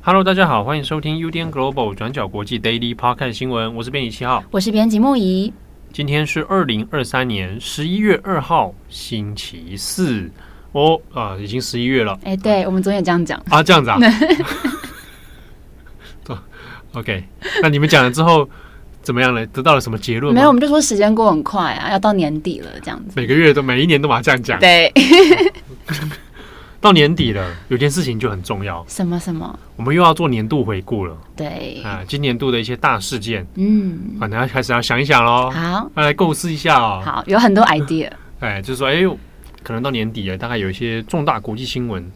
Hello，大家好，欢迎收听 UDN Global 转角国际 Daily Podcast 新闻，我是编辑七号，我是编辑木仪。今天是二零二三年十一月二号，星期四。哦啊，已经十一月了。哎、欸，对，我们昨天也这样讲啊，这样子啊。对，OK。那你们讲了之后怎么样呢？得到了什么结论？没有，我们就说时间过很快啊，要到年底了，这样子。每个月都，每一年都把它这样讲。对。到年底了，有件事情就很重要。什么什么？我们又要做年度回顾了。对。啊，今年度的一些大事件，嗯，可能要开始要想一想喽。好，要来构思一下哦。好，有很多 idea。哎，就是说，哎呦。可能到年底了，大概有一些重大国际新闻，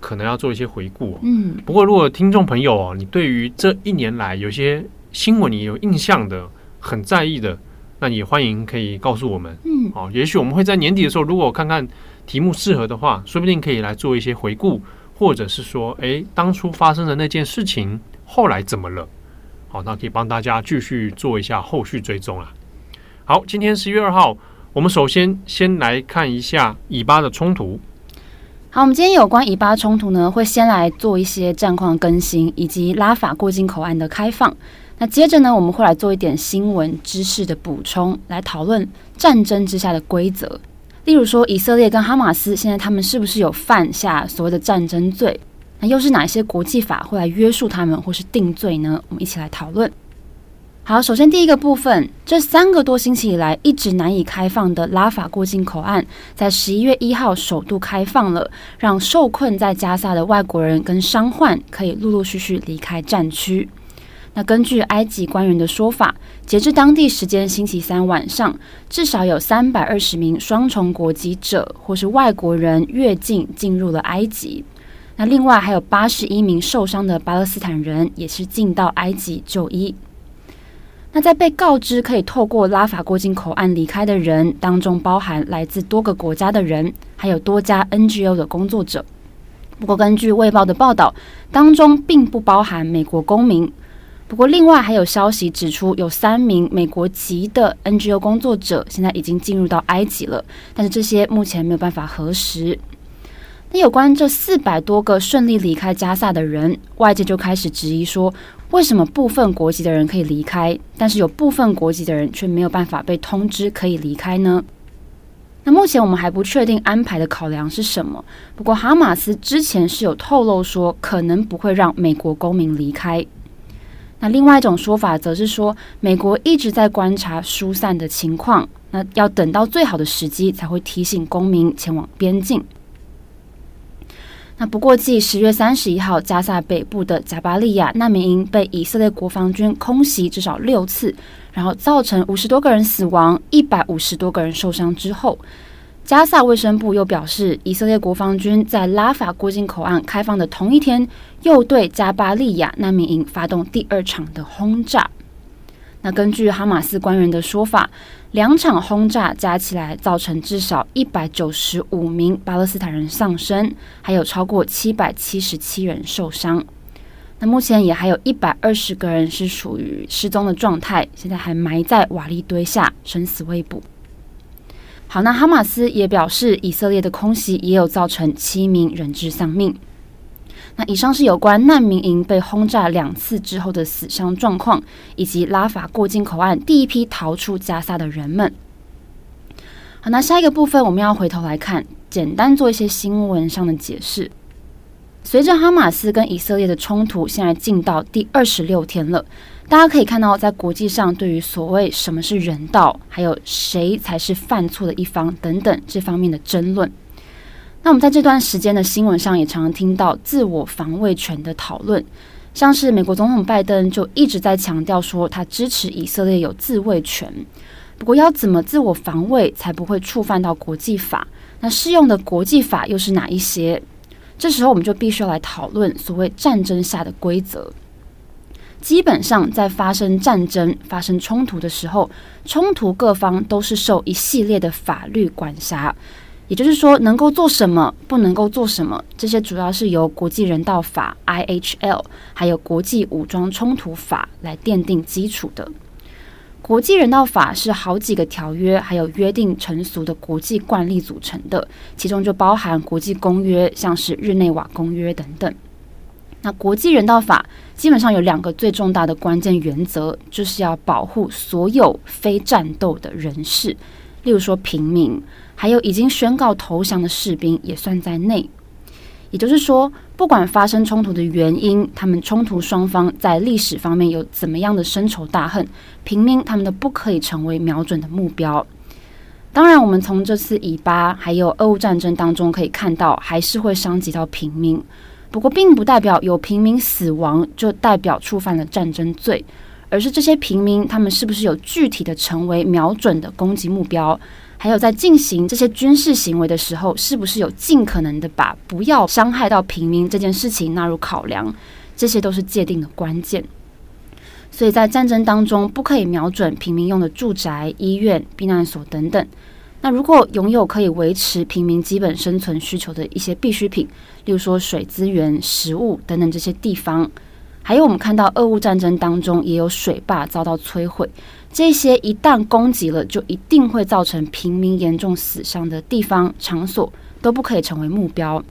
可能要做一些回顾。嗯，不过如果听众朋友哦，你对于这一年来有些新闻你有印象的、很在意的，那你也欢迎可以告诉我们。嗯，哦，也许我们会在年底的时候，如果看看题目适合的话，说不定可以来做一些回顾，或者是说，哎，当初发生的那件事情后来怎么了？好，那可以帮大家继续做一下后续追踪啊。好，今天十一月二号。我们首先先来看一下以巴的冲突。好，我们今天有关以巴冲突呢，会先来做一些战况更新，以及拉法过境口岸的开放。那接着呢，我们会来做一点新闻知识的补充，来讨论战争之下的规则。例如说，以色列跟哈马斯现在他们是不是有犯下所谓的战争罪？那又是哪些国际法会来约束他们，或是定罪呢？我们一起来讨论。好，首先第一个部分，这三个多星期以来一直难以开放的拉法过境口岸，在十一月一号首度开放了，让受困在加萨的外国人跟伤患可以陆陆续续离开战区。那根据埃及官员的说法，截至当地时间星期三晚上，至少有三百二十名双重国籍者或是外国人越境进入了埃及。那另外还有八十一名受伤的巴勒斯坦人也是进到埃及就医。那在被告知可以透过拉法过境口岸离开的人当中，包含来自多个国家的人，还有多家 NGO 的工作者。不过，根据《卫报》的报道，当中并不包含美国公民。不过，另外还有消息指出，有三名美国籍的 NGO 工作者现在已经进入到埃及了，但是这些目前没有办法核实。那有关这四百多个顺利离开加萨的人，外界就开始质疑说，为什么部分国籍的人可以离开，但是有部分国籍的人却没有办法被通知可以离开呢？那目前我们还不确定安排的考量是什么。不过哈马斯之前是有透露说，可能不会让美国公民离开。另外一种说法则是说，美国一直在观察疏散的情况，那要等到最好的时机才会提醒公民前往边境。那不过，继十月三十一号，加萨北部的贾巴利亚难民营被以色列国防军空袭至少六次，然后造成五十多个人死亡、一百五十多个人受伤之后，加萨卫生部又表示，以色列国防军在拉法过境口岸开放的同一天，又对加巴利亚难民营发动第二场的轰炸。那根据哈马斯官员的说法，两场轰炸加起来造成至少一百九十五名巴勒斯坦人丧生，还有超过七百七十七人受伤。那目前也还有一百二十个人是属于失踪的状态，现在还埋在瓦砾堆下，生死未卜。好，那哈马斯也表示，以色列的空袭也有造成七名人质丧命。那以上是有关难民营被轰炸两次之后的死伤状况，以及拉法过境口岸第一批逃出加萨的人们。好，那下一个部分我们要回头来看，简单做一些新闻上的解释。随着哈马斯跟以色列的冲突现在进到第二十六天了，大家可以看到，在国际上对于所谓什么是人道，还有谁才是犯错的一方等等这方面的争论。那我们在这段时间的新闻上也常常听到自我防卫权的讨论，像是美国总统拜登就一直在强调说他支持以色列有自卫权。不过要怎么自我防卫才不会触犯到国际法？那适用的国际法又是哪一些？这时候我们就必须要来讨论所谓战争下的规则。基本上在发生战争、发生冲突的时候，冲突各方都是受一系列的法律管辖。也就是说，能够做什么，不能够做什么，这些主要是由国际人道法 （IHL） 还有国际武装冲突法来奠定基础的。国际人道法是好几个条约还有约定成俗的国际惯例组成的，其中就包含国际公约，像是日内瓦公约等等。那国际人道法基本上有两个最重大的关键原则，就是要保护所有非战斗的人士，例如说平民。还有已经宣告投降的士兵也算在内，也就是说，不管发生冲突的原因，他们冲突双方在历史方面有怎么样的深仇大恨，平民他们都不可以成为瞄准的目标。当然，我们从这次以巴还有俄乌战争当中可以看到，还是会伤及到平民。不过，并不代表有平民死亡就代表触犯了战争罪，而是这些平民他们是不是有具体的成为瞄准的攻击目标。还有在进行这些军事行为的时候，是不是有尽可能的把不要伤害到平民这件事情纳入考量？这些都是界定的关键。所以在战争当中，不可以瞄准平民用的住宅、医院、避难所等等。那如果拥有可以维持平民基本生存需求的一些必需品，例如说水资源、食物等等这些地方，还有我们看到俄乌战争当中也有水坝遭到摧毁。这些一旦攻击了，就一定会造成平民严重死伤的地方场所都不可以成为目标。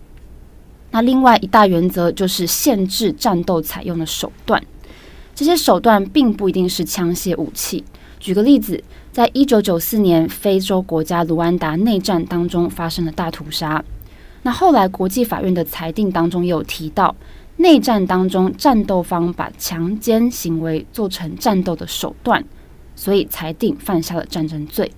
那另外一大原则就是限制战斗采用的手段，这些手段并不一定是枪械武器。举个例子，在一九九四年非洲国家卢安达内战当中发生了大屠杀，那后来国际法院的裁定当中有提到，内战当中战斗方把强奸行为做成战斗的手段。所以裁定犯下了战争罪。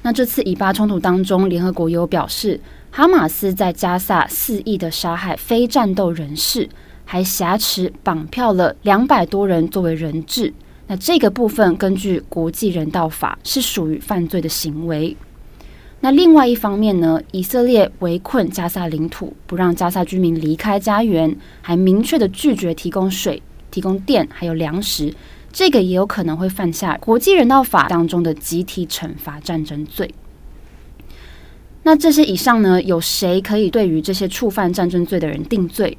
那这次以巴冲突当中，联合国有表示，哈马斯在加萨肆意的杀害非战斗人士，还挟持绑票了两百多人作为人质。那这个部分根据国际人道法是属于犯罪的行为。那另外一方面呢，以色列围困加萨领土，不让加萨居民离开家园，还明确的拒绝提供水、提供电还有粮食。这个也有可能会犯下国际人道法当中的集体惩罚战争罪。那这些以上呢，有谁可以对于这些触犯战争罪的人定罪？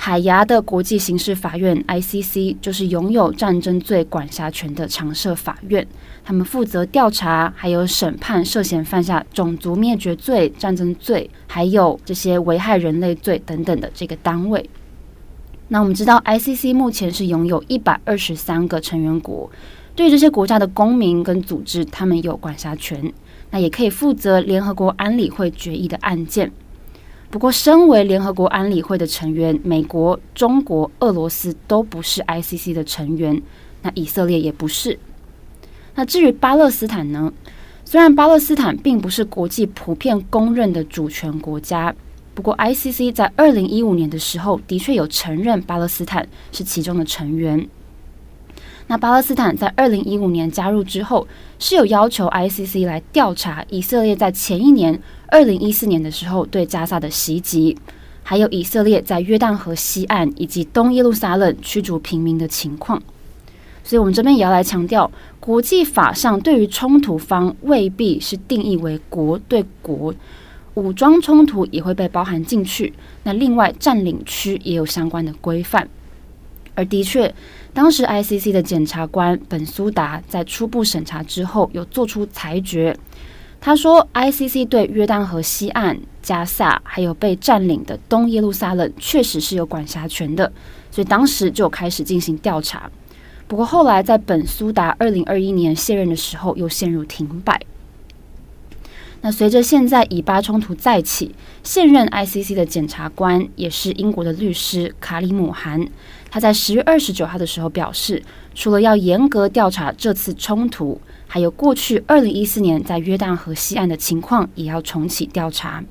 海牙的国际刑事法院 （ICC） 就是拥有战争罪管辖权的常设法院，他们负责调查还有审判涉嫌犯下种族灭绝罪、战争罪，还有这些危害人类罪等等的这个单位。那我们知道，ICC 目前是拥有一百二十三个成员国，对这些国家的公民跟组织，他们有管辖权，那也可以负责联合国安理会决议的案件。不过，身为联合国安理会的成员，美国、中国、俄罗斯都不是 ICC 的成员，那以色列也不是。那至于巴勒斯坦呢？虽然巴勒斯坦并不是国际普遍公认的主权国家。不过，ICC 在二零一五年的时候，的确有承认巴勒斯坦是其中的成员。那巴勒斯坦在二零一五年加入之后，是有要求 ICC 来调查以色列在前一年二零一四年的时候对加萨的袭击，还有以色列在约旦河西岸以及东耶路撒冷驱逐平民的情况。所以，我们这边也要来强调，国际法上对于冲突方未必是定义为国对国。武装冲突也会被包含进去。那另外，占领区也有相关的规范。而的确，当时 ICC 的检察官本苏达在初步审查之后，有做出裁决。他说，ICC 对约旦河西岸、加萨还有被占领的东耶路撒冷确实是有管辖权的，所以当时就开始进行调查。不过后来，在本苏达二零二一年卸任的时候，又陷入停摆。那随着现在以巴冲突再起，现任 ICC 的检察官也是英国的律师卡里姆韩，他在十月二十九号的时候表示，除了要严格调查这次冲突，还有过去二零一四年在约旦河西岸的情况，也要重启调查。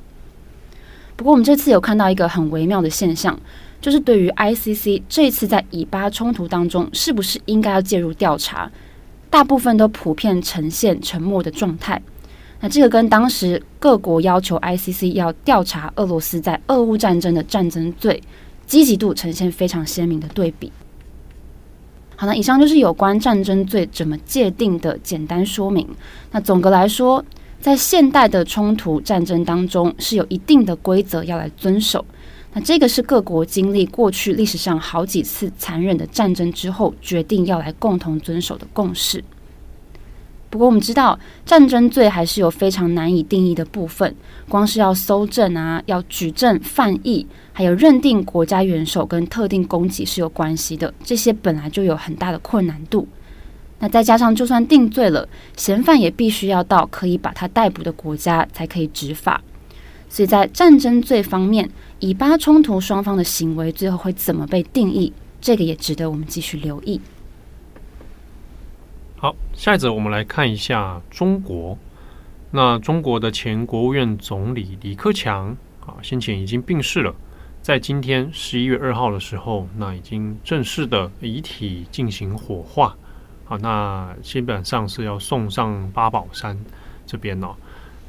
不过，我们这次有看到一个很微妙的现象，就是对于 ICC 这次在以巴冲突当中，是不是应该要介入调查，大部分都普遍呈现沉默的状态。那这个跟当时各国要求 ICC 要调查俄罗斯在俄乌战争的战争罪积极度呈现非常鲜明的对比。好，那以上就是有关战争罪怎么界定的简单说明。那总的来说，在现代的冲突战争当中，是有一定的规则要来遵守。那这个是各国经历过去历史上好几次残忍的战争之后，决定要来共同遵守的共识。不过我们知道，战争罪还是有非常难以定义的部分，光是要搜证啊，要举证犯意，还有认定国家元首跟特定攻击是有关系的，这些本来就有很大的困难度。那再加上，就算定罪了，嫌犯也必须要到可以把他逮捕的国家才可以执法。所以在战争罪方面，以巴冲突双方的行为最后会怎么被定义，这个也值得我们继续留意。好，下一则我们来看一下中国。那中国的前国务院总理李克强啊，先前已经病逝了，在今天十一月二号的时候，那已经正式的遗体进行火化。好，那基本上是要送上八宝山这边哦。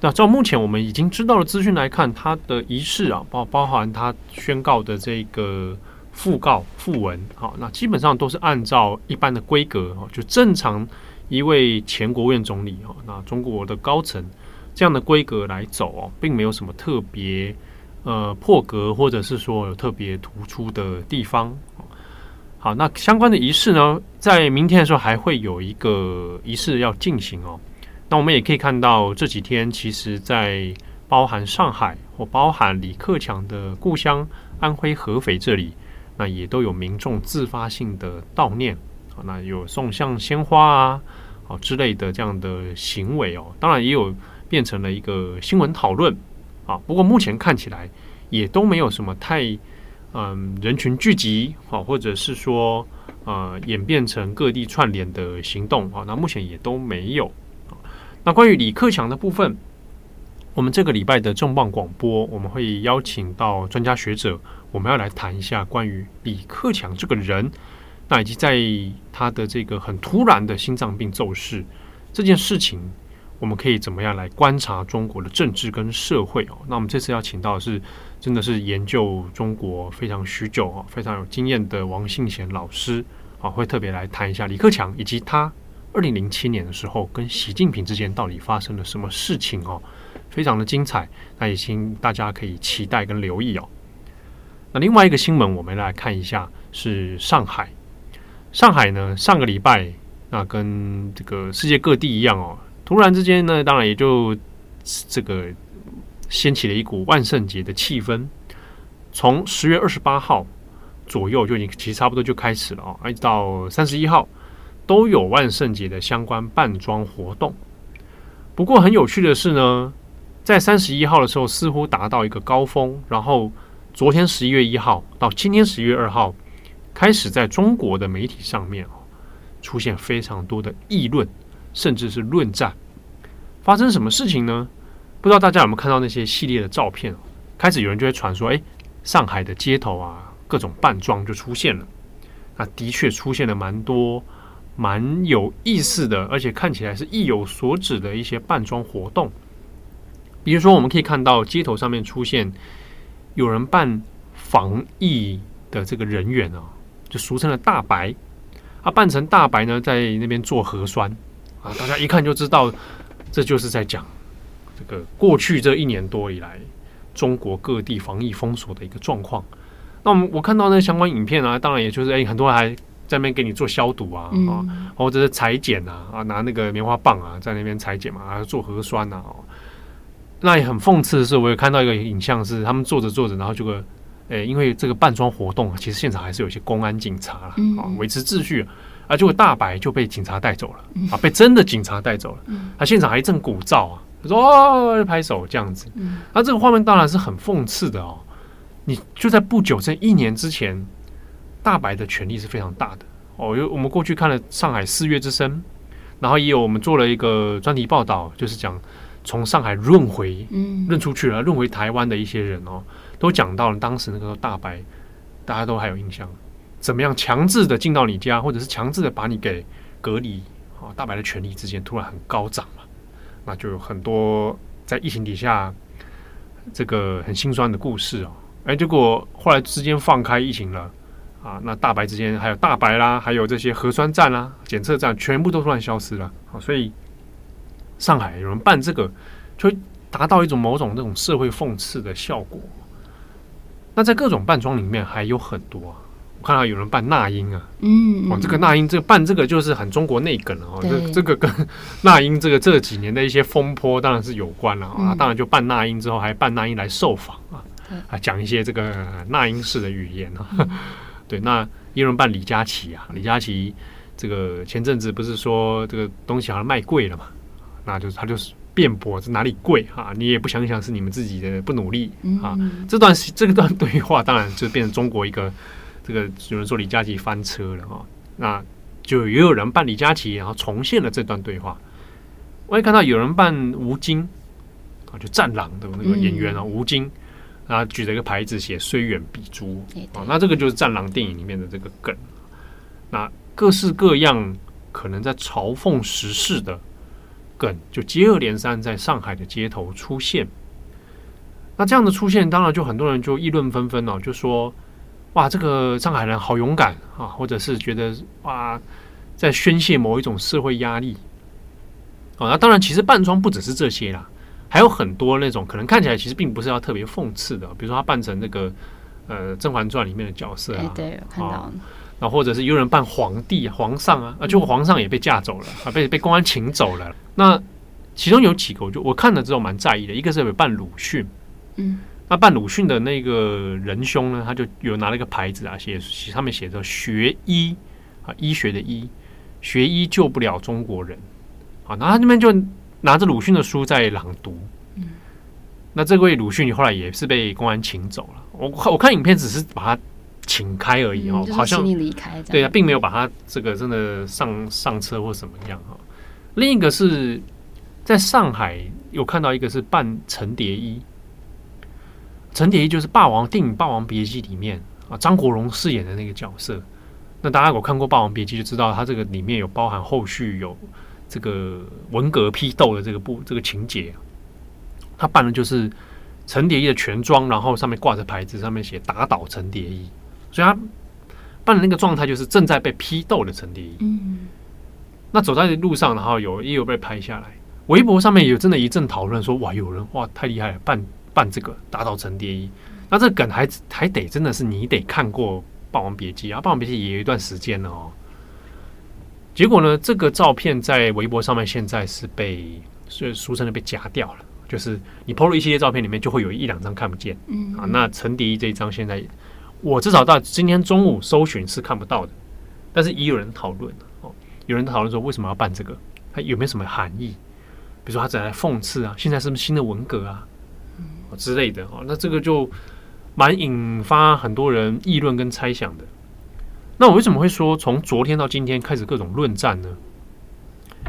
那照目前我们已经知道的资讯来看，他的仪式啊，包包含他宣告的这个讣告讣文，好，那基本上都是按照一般的规格哦，就正常一位前国务院总理哦，那中国的高层这样的规格来走哦，并没有什么特别呃破格，或者是说有特别突出的地方。好，那相关的仪式呢，在明天的时候还会有一个仪式要进行哦。那我们也可以看到这几天，其实，在包含上海或包含李克强的故乡安徽合肥这里，那也都有民众自发性的悼念啊，那有送上鲜花啊，啊之类的这样的行为哦。当然也有变成了一个新闻讨论啊。不过目前看起来也都没有什么太。嗯，人群聚集，好，或者是说，呃，演变成各地串联的行动，啊，那目前也都没有。那关于李克强的部分，我们这个礼拜的重磅广播，我们会邀请到专家学者，我们要来谈一下关于李克强这个人，那以及在他的这个很突然的心脏病骤逝这件事情。我们可以怎么样来观察中国的政治跟社会哦？那我们这次要请到的是，真的是研究中国非常许久哦，非常有经验的王信贤老师啊，会特别来谈一下李克强以及他二零零七年的时候跟习近平之间到底发生了什么事情哦，非常的精彩，那也请大家可以期待跟留意哦。另外一个新闻，我们来看一下是上海，上海呢上个礼拜那跟这个世界各地一样哦。突然之间呢，当然也就这个掀起了一股万圣节的气氛。从十月二十八号左右就已经其实差不多就开始了啊，一直到三十一号都有万圣节的相关扮装活动。不过很有趣的是呢，在三十一号的时候似乎达到一个高峰，然后昨天十一月一号到今天十一月二号开始在中国的媒体上面出现非常多的议论。甚至是论战，发生什么事情呢？不知道大家有没有看到那些系列的照片？开始有人就会传说，哎，上海的街头啊，各种扮装就出现了。那的确出现了蛮多蛮有意思的，而且看起来是意有所指的一些扮装活动。比如说，我们可以看到街头上面出现有人扮防疫的这个人员啊，就俗称的大白。啊扮成大白呢，在那边做核酸。啊，大家一看就知道，这就是在讲这个过去这一年多以来中国各地防疫封锁的一个状况。那我们我看到那相关影片啊，当然也就是哎，很多人还在那边给你做消毒啊，啊，或者是裁剪啊，啊，拿那个棉花棒啊，在那边裁剪嘛，啊，做核酸啊。那也很讽刺的是，我有看到一个影像，是他们做着做着，然后这个哎，因为这个扮装活动，其实现场还是有一些公安警察啊，维持秩序。啊，结果大白就被警察带走了啊，被真的警察带走了。他现场还一阵鼓噪啊，他说哦，拍手这样子。那这个画面当然是很讽刺的哦。你就在不久这一年之前，大白的权力是非常大的哦。因为我们过去看了上海四月之声，然后也有我们做了一个专题报道，就是讲从上海润回，嗯润出去了，润回台湾的一些人哦，都讲到了当时那个大白，大家都还有印象。怎么样强制的进到你家，或者是强制的把你给隔离？啊，大白的权力之间突然很高涨嘛，那就有很多在疫情底下这个很心酸的故事哦。哎，结果后来之间放开疫情了啊，那大白之间还有大白啦，还有这些核酸站啦、检测站，全部都突然消失了。好，所以上海有人办这个，就会达到一种某种那种社会讽刺的效果。那在各种扮装里面还有很多啊，我看到有人扮那英啊，嗯，哦，这个那英这个扮这个就是很中国内梗了哦，对。这这个跟那英这个这几年的一些风波当然是有关了啊，嗯。当然就扮那英之后还扮那英来受访啊，啊讲一些这个那英式的语言啊，对，那也有人扮李佳琦啊，李佳琦这个前阵子不是说这个东西好像卖贵了嘛，那就是他就是。辩驳这哪里贵哈？你也不想想是你们自己的不努力啊？嗯、这段这段对话当然就变成中国一个这个有人说李佳琦翻车了啊，那就也有人扮李佳琦，然后重现了这段对话。我也看到有人扮吴京啊，就战狼的那个演员啊，吴京啊举着一个牌子写“虽远必诛”啊，那这个就是战狼电影里面的这个梗。那各式各样可能在嘲讽时事的。梗就接二连三在上海的街头出现，那这样的出现，当然就很多人就议论纷纷哦，就说哇，这个上海人好勇敢啊，或者是觉得哇，在宣泄某一种社会压力。哦，那当然，其实扮装不只是这些啦，还有很多那种可能看起来其实并不是要特别讽刺的，比如说他扮成那个呃《甄嬛传》里面的角色啊，对，看到。那或者是有人扮皇帝、皇上啊，啊，结果皇上也被架走了啊，被被公安请走了。那其中有几个，我就我看了之后蛮在意的。一个是有扮鲁迅，嗯，那扮鲁迅的那个仁兄呢，他就有拿了一个牌子啊，写上面写着“学医”啊，医学的医，学医救不了中国人啊。然后他那边就拿着鲁迅的书在朗读。嗯，那这位鲁迅后来也是被公安请走了。我我看影片只是把他。请开而已哦，好像离开对啊，并没有把他这个真的上上车或什么样哈。另一个是在上海有看到一个是扮陈蝶衣，陈蝶衣就是《霸王》电影《霸王别姬》里面啊张国荣饰演的那个角色。那大家有看过《霸王别姬》就知道，他这个里面有包含后续有这个文革批斗的这个部这个情节。他扮的就是陈蝶衣的全装，然后上面挂着牌子，上面写“打倒陈蝶衣”。所以他扮的那个状态就是正在被批斗的陈蝶衣。嗯，那走在路上，然后有也有被拍下来，微博上面有真的一阵讨论说，哇，有人哇太厉害了，扮扮这个打倒陈蝶衣。那这个梗还还得真的是你得看过《霸王别姬》啊，《霸王别姬》也有一段时间了哦。结果呢，这个照片在微博上面现在是被所以俗称的被夹掉了，就是你 PO 了一系列照片里面就会有一两张看不见。嗯啊，那陈蝶衣这一张现在。我至少到今天中午搜寻是看不到的，但是也有人讨论哦，有人讨论说为什么要办这个，它有没有什么含义？比如说他在来讽刺啊，现在是不是新的文革啊，之类的哦，那这个就蛮引发很多人议论跟猜想的。那我为什么会说从昨天到今天开始各种论战呢？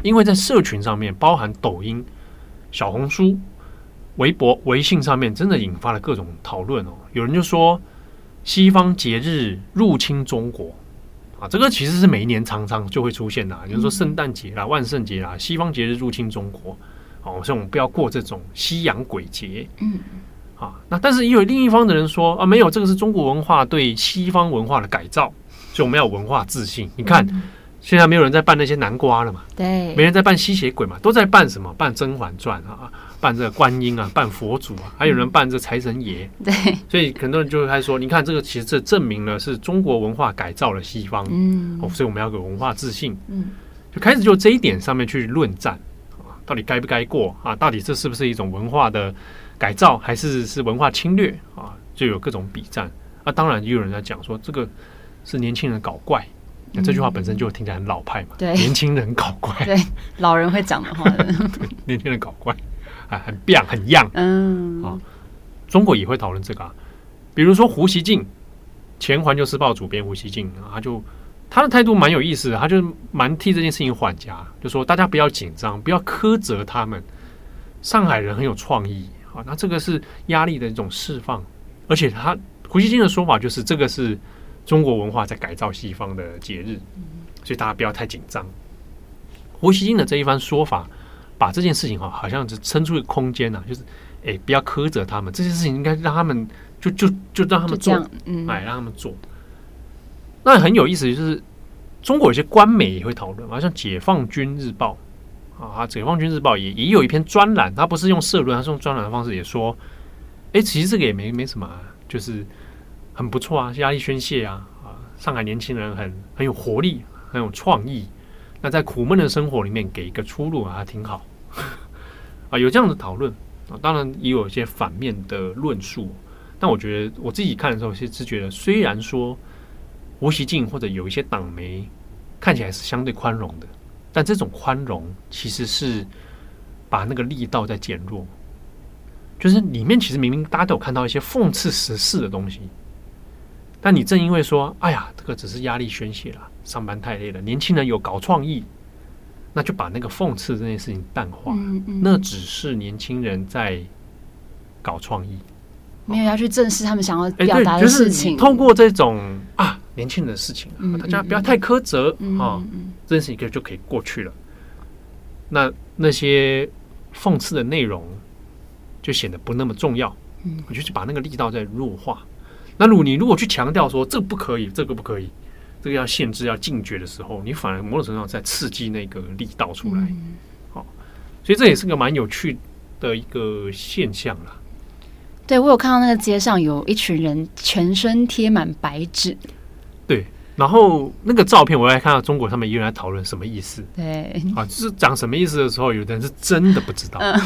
因为在社群上面，包含抖音、小红书、微博、微信上面，真的引发了各种讨论哦。有人就说。西方节日入侵中国。啊，这个其实是每一年常常就会出现的，比如说圣诞节啦、万圣节啦，西方节日入侵中国，哦，所以我们不要过这种西洋鬼节。嗯，啊，那但是也有另一方的人说啊，没有，这个是中国文化对西方文化的改造，所以我们要有文化自信。你看，现在没有人在扮那些南瓜了嘛？对，没人在扮吸血鬼嘛？都在扮什么？扮《甄嬛传》啊。扮这个观音啊，扮佛祖啊，还有人扮这财神爷。对，所以很多人就会开始说，你看这个其实这证明了是中国文化改造了西方。嗯，哦，所以我们要有文化自信。嗯，就开始就这一点上面去论战啊，到底该不该过啊？到底这是不是一种文化的改造，还是是文化侵略啊？就有各种比战啊。当然也有人在讲说，这个是年轻人搞怪。那这句话本身就听起来很老派嘛。对，年轻人搞怪。对，老人会讲的话。年轻人搞怪。啊，很变很样，嗯，啊，中国也会讨论这个啊，比如说胡锡进，前环球时报主编胡锡进啊，他就他的态度蛮有意思的，他就蛮替这件事情缓颊，就说大家不要紧张，不要苛责他们，上海人很有创意啊，那这个是压力的一种释放，而且他胡锡进的说法就是这个是中国文化在改造西方的节日，所以大家不要太紧张。胡锡进的这一番说法。把这件事情哈，好像是撑出一个空间呐、啊，就是，哎，不要苛责他们，这件事情应该让他们就就就让他们做，嗯，哎，让他们做。那很有意思，就是中国有些官媒也会讨论，好像《解放军日报》啊，解放军日报也也有一篇专栏，他不是用社论，他是用专栏的方式也说，哎，其实这个也没没什么、啊，就是很不错啊，压力宣泄啊，啊，上海年轻人很很有活力，很有创意，那在苦闷的生活里面给一个出路啊，还挺好，啊，有这样的讨论啊，当然也有一些反面的论述，但我觉得我自己看的时候，其实觉得，虽然说吴锡进或者有一些党媒看起来是相对宽容的。但这种宽容其实是把那个力道在减弱，就是里面其实明明大家都有看到一些讽刺时事的东西，但你正因为说，哎呀，这个只是压力宣泄了，上班太累了，年轻人有搞创意，那就把那个讽刺这件事情淡化，嗯嗯，那只是年轻人在搞创意，没有要去正视他们想要哎，表达的事情，就是、通过这种啊。年轻人的事情啊，嗯、大家不要太苛责啊、嗯哦，这件事情就可以过去了。那那些讽刺的内容就显得不那么重要。嗯，我就去把那个力道再弱化。那如果你如果去强调说这个不可以，这个不可以，这个要限制、要禁绝的时候，你反而某种程度上在刺激那个力道出来。好、嗯哦，所以这也是个蛮有趣的一个现象啦。对，我有看到那个街上有一群人全身贴满白纸。对，然后那个照片，我还看到中国他们有人在讨论什么意思。对，啊，就是讲什么意思的时候，有的人是真的不知道。嗯，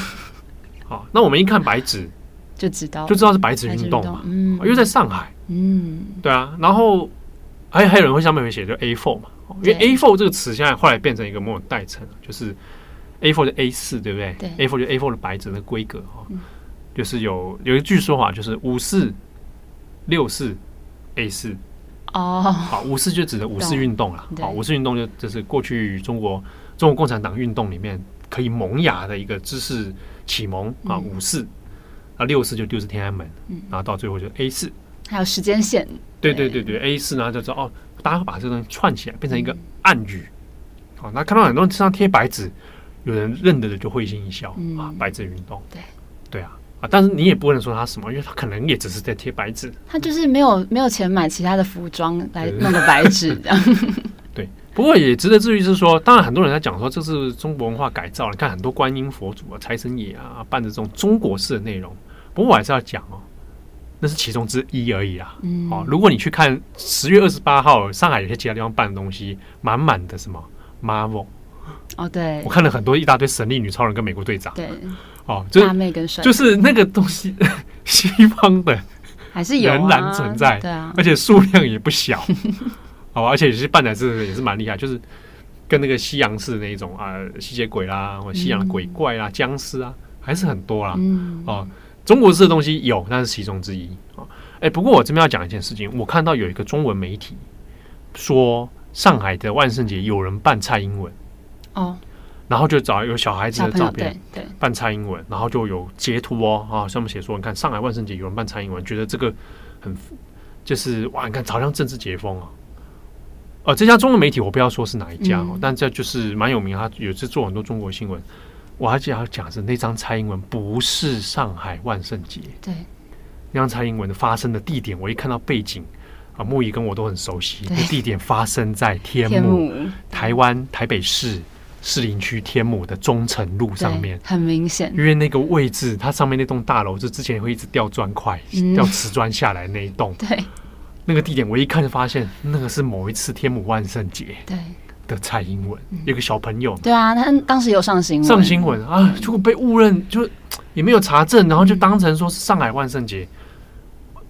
好，那我们一看白纸就知道，就知道是白纸运动嘛。嗯，因为在上海。嗯，对啊。然后还还有人会上面会写就 A4 嘛，因为 A4 这个词现在后来变成一个某种代称，就是 A4 的 A 四，对不对？对，A4 就 A4 的白纸的规格哈，就是有有一句说法，就是五四六四 A 四。哦，好，五四就指的五四运动了。好，五四运动就就是过去中国中国共产党运动里面可以萌芽的一个知识启蒙啊。五四啊，六四就六四天安门，然后到最后就 A 四，还有时间线。对对对对，A 四呢就知道哦，大家会把这个东西串起来，变成一个暗语。好，那看到很多人身上贴白纸，有人认得的就会心一笑啊，白纸运动。对，对啊。但是你也不能说他什么，因为他可能也只是在贴白纸。他就是没有没有钱买其他的服装来弄个白纸这样。对，不过也值得注意是说，当然很多人在讲说这是中国文化改造。你看很多观音佛祖啊、财神爷啊，办的这种中国式的内容。不过我还是要讲哦，那是其中之一而已啊。嗯。哦，如果你去看十月二十八号上海有些其他地方办的东西，满满的什么 Marvel。哦，对。我看了很多一大堆神力女超人跟美国队长。对。哦，就就是那个东西，西方的还是有仍然存在，对啊，而且数量也不小，好，而且有些办的是也是蛮厉害，就是跟那个西洋式的那一种啊，吸血鬼啦，或西洋的鬼怪啦、僵尸啊，还是很多啦。哦，中国式的东西有，那是其中之一啊。哎，不过我这边要讲一件事情，我看到有一个中文媒体说，上海的万圣节有人扮蔡英文哦。然后就找有小孩子的照片，对，扮蔡英文，然后就有截图哦，啊，上面写说，你看上海万圣节有人扮蔡英文，觉得这个很就是哇，你看好像政治解封啊。呃，这家中文媒体我不要说是哪一家哦，但这就是蛮有名，他有次做很多中国新闻。我还记得讲是那张蔡英文不是上海万圣节，对，那张蔡英文的发生的地点，我一看到背景啊，木易跟我都很熟悉，那地点发生在天母，台湾台北市。士林区天母的忠诚路上面，很明显，因为那个位置，它上面那栋大楼就之前会一直掉砖块、嗯、掉瓷砖下来那一栋，对，那个地点我一看就发现，那个是某一次天母万圣节对。的蔡英文，有、嗯、个小朋友，对啊，他当时有上新闻，上新闻啊，结果被误认，就也没有查证，然后就当成说是上海万圣节，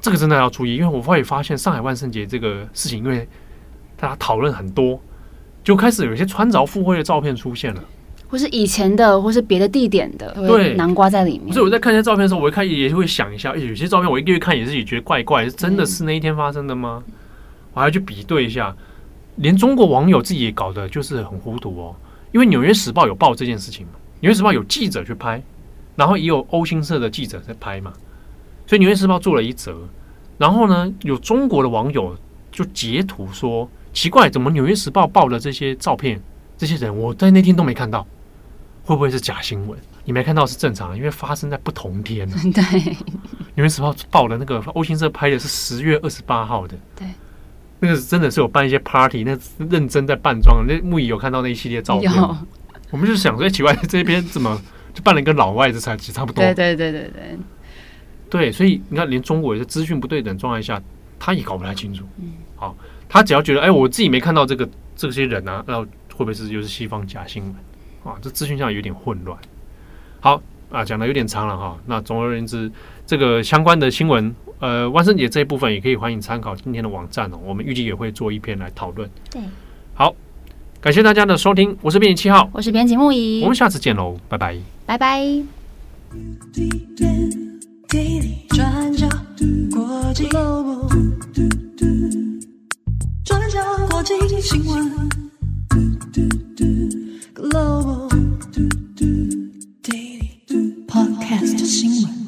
这个真的要注意，因为我会发现上海万圣节这个事情，因为大家讨论很多。就开始有一些穿凿附会的照片出现了，或是以前的，或是别的地点的，对，南瓜在里面。所以我在看这些照片的时候，我一看也会想一下，有些照片我一个月看也是也觉得怪怪，是真的是那一天发生的吗？我还要去比对一下，连中国网友自己也搞得就是很糊涂哦。因为《纽约时报》有报这件事情嘛，《纽约时报》有记者去拍，然后也有欧新社的记者在拍嘛，所以《纽约时报》做了一则，然后呢，有中国的网友就截图说。奇怪，怎么《纽约时报》报的这些照片，这些人我在那天都没看到，会不会是假新闻？你没看到是正常的，因为发生在不同天。对，《纽约时报》报的那个欧新社拍的是十月二十八号的，对，那个真的是有办一些 party，那认真在扮装。那木已有看到那一系列照片，我们就想说，哎，奇怪，这边怎么就办了一个老外，这才其实差不多。对对对对对。对，所以你看，连中国也是资讯不对等状态下，他也搞不太清楚。嗯，好，他只要觉得，哎，我自己没看到这个这些人啊，那会不会是又是西方假新闻啊？这资讯上有点混乱。好啊，讲的有点长了哈。那总而言之，这个相关的新闻，呃，万圣节这一部分也可以欢迎参考今天的网站哦。我们预计也会做一篇来讨论。对，好，感谢大家的收听，我是编辑七号，我是编辑木仪，我们下次见喽，拜拜，拜拜。转角国际 Global，转角国际新闻 Lobo Podcast 新闻。